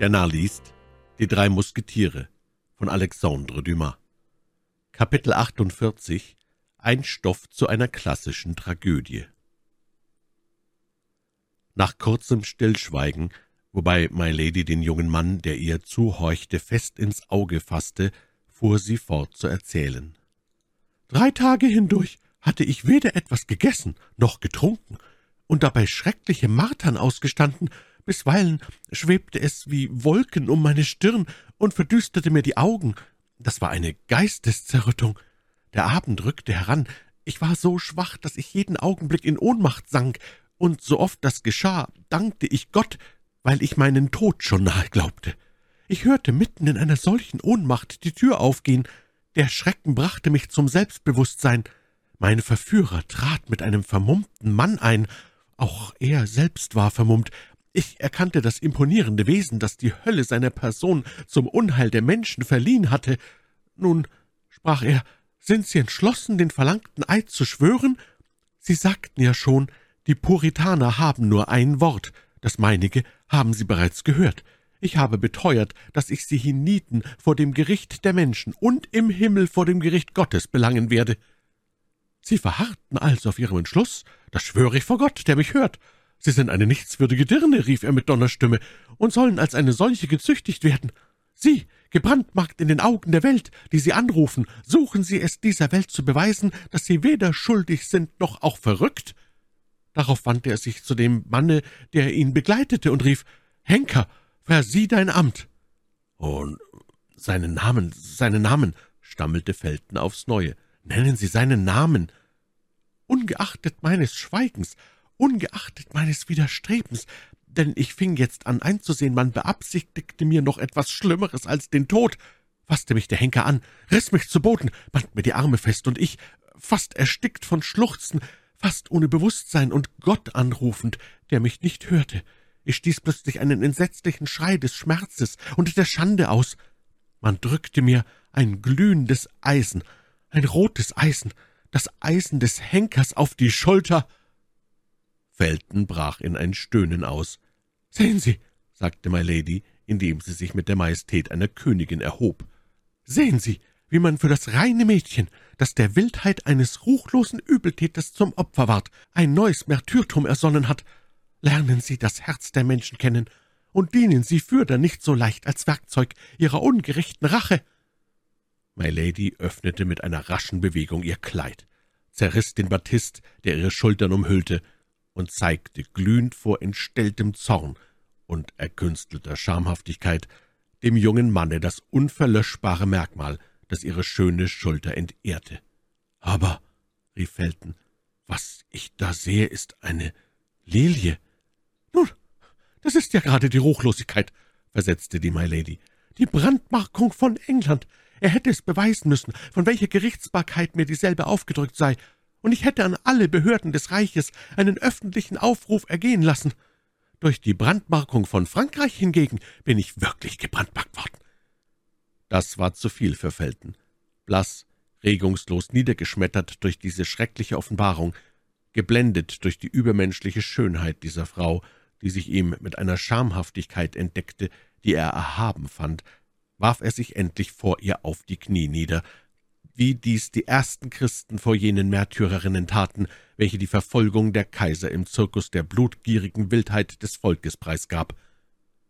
Der Narr liest Die drei Musketiere von Alexandre Dumas. Kapitel 48 Ein Stoff zu einer klassischen Tragödie. Nach kurzem Stillschweigen, wobei My Lady den jungen Mann, der ihr zuhorchte, fest ins Auge fasste, fuhr sie fort zu erzählen. »Drei Tage hindurch hatte ich weder etwas gegessen noch getrunken und dabei schreckliche Martern ausgestanden, Bisweilen schwebte es wie Wolken um meine Stirn und verdüsterte mir die Augen. Das war eine Geisteszerrüttung. Der Abend rückte heran. Ich war so schwach, dass ich jeden Augenblick in Ohnmacht sank, und so oft das geschah, dankte ich Gott, weil ich meinen Tod schon nahe glaubte. Ich hörte mitten in einer solchen Ohnmacht die Tür aufgehen. Der Schrecken brachte mich zum Selbstbewusstsein. Mein Verführer trat mit einem vermummten Mann ein. Auch er selbst war vermummt, ich erkannte das imponierende Wesen, das die Hölle seiner Person zum Unheil der Menschen verliehen hatte. Nun, sprach er, sind Sie entschlossen, den verlangten Eid zu schwören? Sie sagten ja schon, die Puritaner haben nur ein Wort, das meinige haben Sie bereits gehört. Ich habe beteuert, dass ich Sie hienieden vor dem Gericht der Menschen und im Himmel vor dem Gericht Gottes belangen werde. Sie verharrten also auf Ihrem Entschluss, das schwöre ich vor Gott, der mich hört, »Sie sind eine nichtswürdige Dirne«, rief er mit Donnerstimme, »und sollen als eine solche gezüchtigt werden. Sie, gebrandmarkt in den Augen der Welt, die Sie anrufen, suchen Sie es dieser Welt zu beweisen, dass Sie weder schuldig sind noch auch verrückt?« Darauf wandte er sich zu dem Manne, der ihn begleitete, und rief, »Henker, versieh dein Amt!« »Und seinen Namen, seinen Namen«, stammelte Felton aufs Neue, »nennen Sie seinen Namen!« »Ungeachtet meines Schweigens ungeachtet meines Widerstrebens, denn ich fing jetzt an einzusehen, man beabsichtigte mir noch etwas Schlimmeres als den Tod, fasste mich der Henker an, riss mich zu Boden, band mir die Arme fest, und ich, fast erstickt von Schluchzen, fast ohne Bewusstsein und Gott anrufend, der mich nicht hörte, ich stieß plötzlich einen entsetzlichen Schrei des Schmerzes und der Schande aus. Man drückte mir ein glühendes Eisen, ein rotes Eisen, das Eisen des Henkers auf die Schulter. Felton brach in ein Stöhnen aus. »Sehen Sie«, sagte My Lady, indem sie sich mit der Majestät einer Königin erhob, »sehen Sie, wie man für das reine Mädchen, das der Wildheit eines ruchlosen Übeltäters zum Opfer ward, ein neues Märtyrtum ersonnen hat. Lernen Sie das Herz der Menschen kennen und dienen Sie fürder nicht so leicht als Werkzeug Ihrer ungerechten Rache.« My Lady öffnete mit einer raschen Bewegung ihr Kleid, zerriss den Batist, der ihre Schultern umhüllte, und zeigte glühend vor entstelltem Zorn und erkünstelter Schamhaftigkeit dem jungen Manne das unverlöschbare Merkmal, das ihre schöne Schulter entehrte. »Aber«, rief Felton, »was ich da sehe, ist eine Lilie.« »Nun, das ist ja gerade die Ruchlosigkeit«, versetzte die My Lady, »die Brandmarkung von England. Er hätte es beweisen müssen, von welcher Gerichtsbarkeit mir dieselbe aufgedrückt sei, und ich hätte an alle Behörden des Reiches einen öffentlichen Aufruf ergehen lassen. Durch die Brandmarkung von Frankreich hingegen bin ich wirklich gebrandmarkt worden.« Das war zu viel für Felton. Blass, regungslos niedergeschmettert durch diese schreckliche Offenbarung, geblendet durch die übermenschliche Schönheit dieser Frau, die sich ihm mit einer Schamhaftigkeit entdeckte, die er erhaben fand, warf er sich endlich vor ihr auf die Knie nieder, wie dies die ersten Christen vor jenen Märtyrerinnen taten, welche die Verfolgung der Kaiser im Zirkus der blutgierigen Wildheit des Volkes preisgab.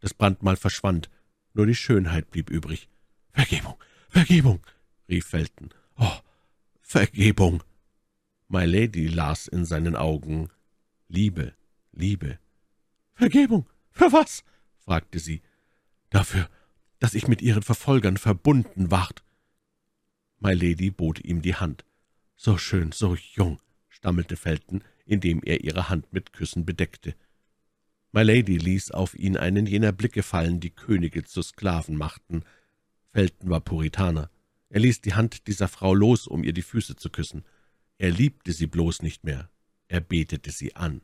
Das Brandmal verschwand, nur die Schönheit blieb übrig. »Vergebung, Vergebung«, rief Felton. »Oh, Vergebung!« My Lady las in seinen Augen Liebe, Liebe. »Vergebung? Für was?« fragte sie. »Dafür, dass ich mit ihren Verfolgern verbunden ward.« My Lady bot ihm die Hand. »So schön, so jung«, stammelte Felton, indem er ihre Hand mit Küssen bedeckte. My Lady ließ auf ihn einen jener Blicke fallen, die Könige zu Sklaven machten. Felton war Puritaner. Er ließ die Hand dieser Frau los, um ihr die Füße zu küssen. Er liebte sie bloß nicht mehr, er betete sie an.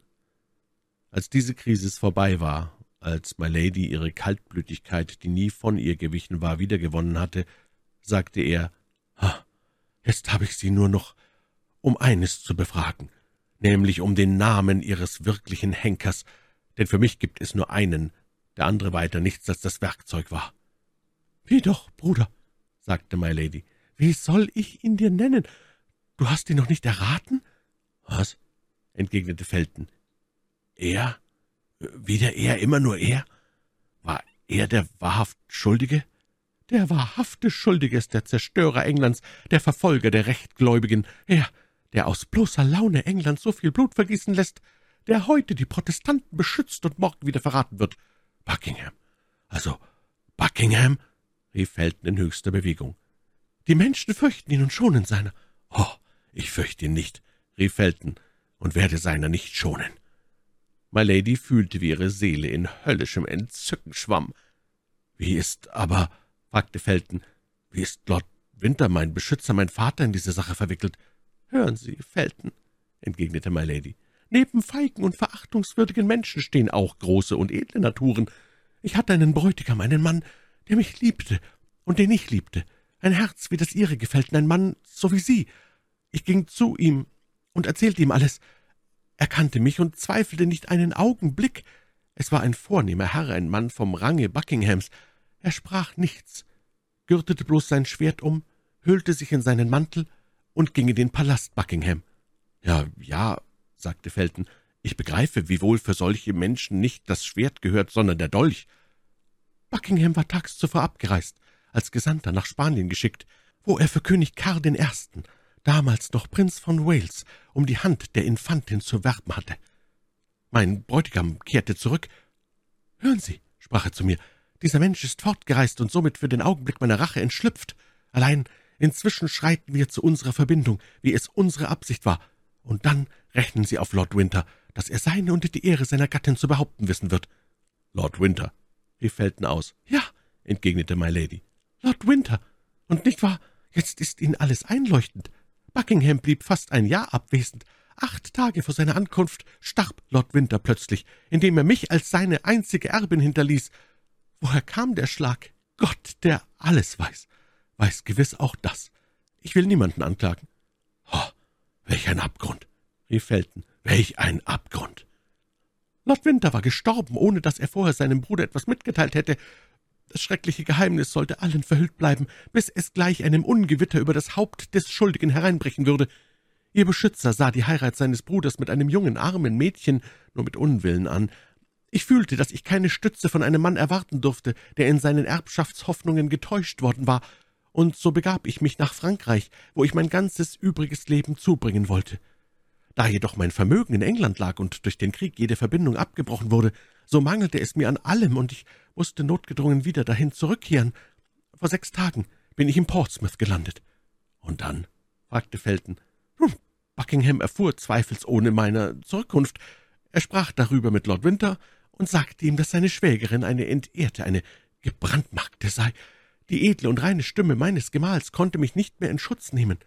Als diese Krisis vorbei war, als My Lady ihre Kaltblütigkeit, die nie von ihr gewichen war, wiedergewonnen hatte, sagte er, Jetzt habe ich Sie nur noch um eines zu befragen, nämlich um den Namen Ihres wirklichen Henkers, denn für mich gibt es nur einen, der andere weiter nichts als das Werkzeug war. »Wie doch, Bruder«, sagte My Lady, »wie soll ich ihn dir nennen? Du hast ihn noch nicht erraten?« »Was?« entgegnete Felton. »Er? Wieder er, immer nur er? War er der wahrhaft Schuldige?« »Der wahrhafte Schuldige ist der Zerstörer Englands, der Verfolger der Rechtgläubigen, er, der aus bloßer Laune England so viel Blut vergießen lässt, der heute die Protestanten beschützt und morgen wieder verraten wird. Buckingham. Also Buckingham? rief Felton in höchster Bewegung. Die Menschen fürchten ihn und schonen seiner. Oh, ich fürchte ihn nicht, rief Felton, und werde seiner nicht schonen. My Lady fühlte, wie ihre Seele in höllischem Entzücken schwamm. »Wie ist aber«, fragte Felton, »wie ist Lord Winter, mein Beschützer, mein Vater, in diese Sache verwickelt?« »Hören Sie, Felton«, entgegnete My Lady, »neben feigen und verachtungswürdigen Menschen stehen auch große und edle Naturen. Ich hatte einen Bräutigam, einen Mann, der mich liebte und den ich liebte, ein Herz wie das Ihre gefällten, ein Mann so wie Sie. Ich ging zu ihm und erzählte ihm alles. Er kannte mich und zweifelte nicht einen Augenblick. Es war ein vornehmer Herr, ein Mann vom Range Buckinghams. Er sprach nichts, gürtete bloß sein Schwert um, hüllte sich in seinen Mantel und ging in den Palast Buckingham. »Ja, ja«, sagte Felton, »ich begreife, wie wohl für solche Menschen nicht das Schwert gehört, sondern der Dolch.« Buckingham war tags zuvor abgereist, als Gesandter nach Spanien geschickt, wo er für König Karl I., damals noch Prinz von Wales, um die Hand der Infantin zu werben hatte. Mein Bräutigam kehrte zurück. »Hören Sie«, sprach er zu mir, »dieser Mensch ist fortgereist und somit für den Augenblick meiner Rache entschlüpft. Allein inzwischen schreiten wir zu unserer Verbindung, wie es unsere Absicht war, und dann rechnen Sie auf Lord Winter, dass er seine und die Ehre seiner Gattin zu behaupten wissen wird.« »Lord Winter«, rief Felton aus. »Ja«, entgegnete My Lady, »Lord Winter. Und nicht wahr, jetzt ist Ihnen alles einleuchtend. Buckingham blieb fast ein Jahr abwesend. Acht Tage vor seiner Ankunft starb Lord Winter plötzlich, indem er mich als seine einzige Erbin hinterließ. Woher kam der Schlag? Gott, der alles weiß, weiß gewiss auch das. Ich will niemanden anklagen.« »Oh, welch ein Abgrund«, rief Felton, »welch ein Abgrund!« Lord Winter war gestorben, ohne dass er vorher seinem Bruder etwas mitgeteilt hätte. Das schreckliche Geheimnis sollte allen verhüllt bleiben, bis es gleich einem Ungewitter über das Haupt des Schuldigen hereinbrechen würde. Ihr Beschützer sah die Heirat seines Bruders mit einem jungen, armen Mädchen nur mit Unwillen an. Ich fühlte, dass ich keine Stütze von einem Mann erwarten durfte, der in seinen Erbschaftshoffnungen getäuscht worden war, und so begab ich mich nach Frankreich, wo ich mein ganzes übriges Leben zubringen wollte. Da jedoch mein Vermögen in England lag und durch den Krieg jede Verbindung abgebrochen wurde, so mangelte es mir an allem, und ich musste notgedrungen wieder dahin zurückkehren. Vor sechs Tagen bin ich in Portsmouth gelandet. Und dann? fragte Felton. Nun, Buckingham erfuhr zweifelsohne meiner Zurückkunft. Er sprach darüber mit Lord Winter und sagte ihm, dass seine Schwägerin eine entehrte, eine gebrandmarkte sei. Die edle und reine Stimme meines Gemahls konnte mich nicht mehr in Schutz nehmen.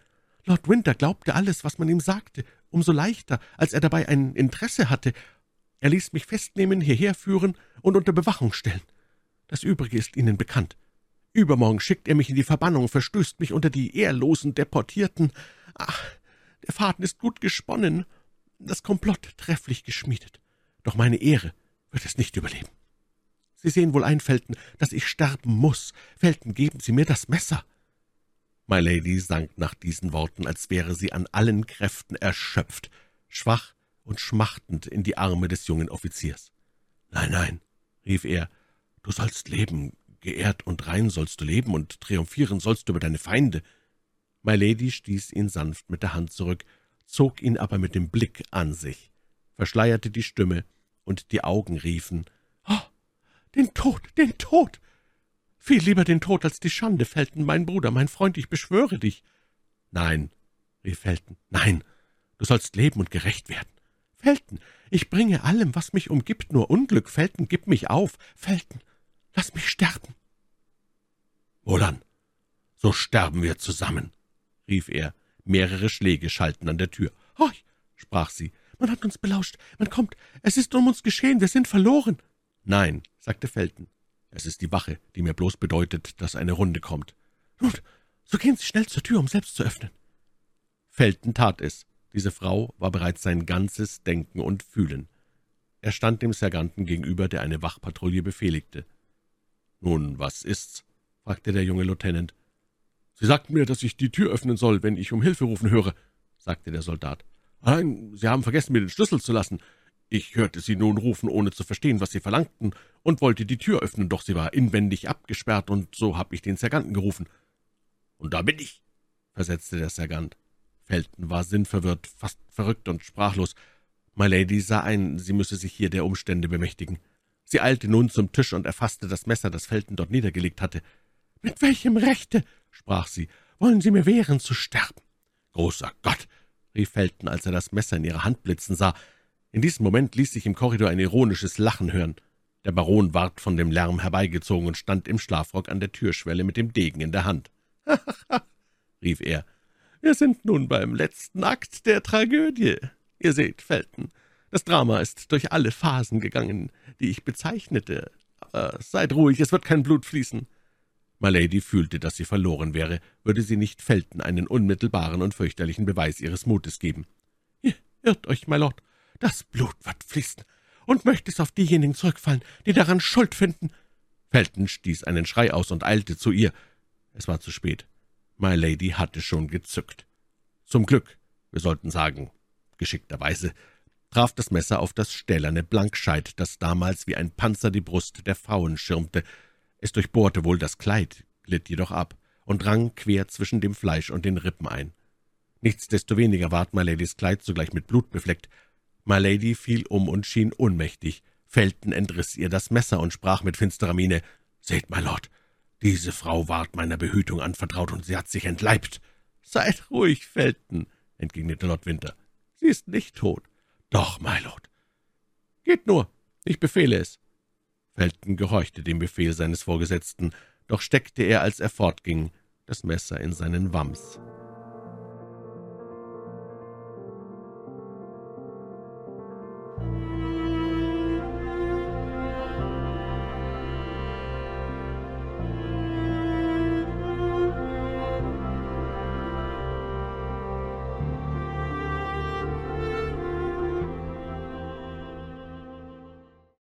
Lord Winter glaubte alles, was man ihm sagte, umso leichter, als er dabei ein Interesse hatte. Er ließ mich festnehmen, hierher führen und unter Bewachung stellen. Das Übrige ist Ihnen bekannt. Übermorgen schickt er mich in die Verbannung, verstößt mich unter die ehrlosen Deportierten. Ach, der Faden ist gut gesponnen, das Komplott trefflich geschmiedet. Doch meine Ehre wird es nicht überleben. Sie sehen wohl ein, Felton, dass ich sterben muss. Felton, geben Sie mir das Messer. My Lady sank nach diesen Worten, als wäre sie an allen Kräften erschöpft, schwach und schmachtend in die Arme des jungen Offiziers. »Nein, nein«, rief er, »du sollst leben, geehrt und rein sollst du leben, und triumphieren sollst du über deine Feinde.« My Lady stieß ihn sanft mit der Hand zurück, zog ihn aber mit dem Blick an sich, verschleierte die Stimme, und die Augen riefen, »Oh, den Tod, den Tod! Viel lieber den Tod als die Schande, Felton, mein Bruder, mein Freund, ich beschwöre dich.« »Nein«, rief Felton, »nein, du sollst leben und gerecht werden.« »Felton, ich bringe allem, was mich umgibt, nur Unglück. Felton, gib mich auf. Felton, lass mich sterben.« »Wohlan, so sterben wir zusammen«, rief er. Mehrere Schläge schalten an der Tür. »Horch«, sprach sie, »man hat uns belauscht. Man kommt. Es ist um uns geschehen. Wir sind verloren.« »Nein«, sagte Felton, es ist die Wache, die mir bloß bedeutet, dass eine Runde kommt. Nun, so gehen Sie schnell zur Tür, um selbst zu öffnen. Felton tat es. Diese Frau war bereits sein ganzes Denken und Fühlen. Er stand dem Sergeanten gegenüber, der eine Wachpatrouille befehligte. »Nun, was ist's?« fragte der junge Lieutenant. »Sie sagten mir, dass ich die Tür öffnen soll, wenn ich um Hilfe rufen höre«, sagte der Soldat. »Nein, Sie haben vergessen, mir den Schlüssel zu lassen. Ich hörte Sie nun rufen, ohne zu verstehen, was Sie verlangten, und wollte die Tür öffnen, doch sie war inwendig abgesperrt, und so habe ich den Sergeanten gerufen.« »Und da bin ich«, versetzte der Sergeant. Felton war sinnverwirrt, fast verrückt und sprachlos. My Lady sah ein, sie müsse sich hier der Umstände bemächtigen. Sie eilte nun zum Tisch und erfasste das Messer, das Felton dort niedergelegt hatte. »Mit welchem Rechte«, sprach sie, »wollen Sie mir wehren, zu sterben?« »Großer Gott«, rief Felton, als er das Messer in ihrer Hand blitzen sah. In diesem Moment ließ sich im Korridor ein ironisches Lachen hören. Der Baron ward von dem Lärm herbeigezogen und stand im Schlafrock an der Türschwelle mit dem Degen in der Hand. »Ha, ha, ha«, rief er, »wir sind nun beim letzten Akt der Tragödie. Ihr seht, Felton, das Drama ist durch alle Phasen gegangen, die ich bezeichnete. Aber seid ruhig, es wird kein Blut fließen.« Milady fühlte, dass sie verloren wäre, würde sie nicht Felton einen unmittelbaren und fürchterlichen Beweis ihres Mutes geben. »Ihr irrt euch, Mylord. Das Blut wird fließen und möchte es auf diejenigen zurückfallen, die daran Schuld finden.« Felton stieß einen Schrei aus und eilte zu ihr. Es war zu spät. My Lady hatte schon gezückt. Zum Glück, wir sollten sagen, geschickterweise, traf das Messer auf das stählerne Blankscheit, das damals wie ein Panzer die Brust der Frauen schirmte. Es durchbohrte wohl das Kleid, glitt jedoch ab und drang quer zwischen dem Fleisch und den Rippen ein. Nichtsdestoweniger ward Myladies Kleid sogleich mit Blut befleckt. Mylady fiel um und schien ohnmächtig. Felton entriss ihr das Messer und sprach mit finsterer Miene, »Seht, Mylord, diese Frau ward meiner Behütung anvertraut, und sie hat sich entleibt.« »Seid ruhig, Felton«, entgegnete Lord Winter. »Sie ist nicht tot.« »Doch, Mylord.« »Geht nur, ich befehle es.« Felton gehorchte dem Befehl seines Vorgesetzten, doch steckte er, als er fortging, das Messer in seinen Wams.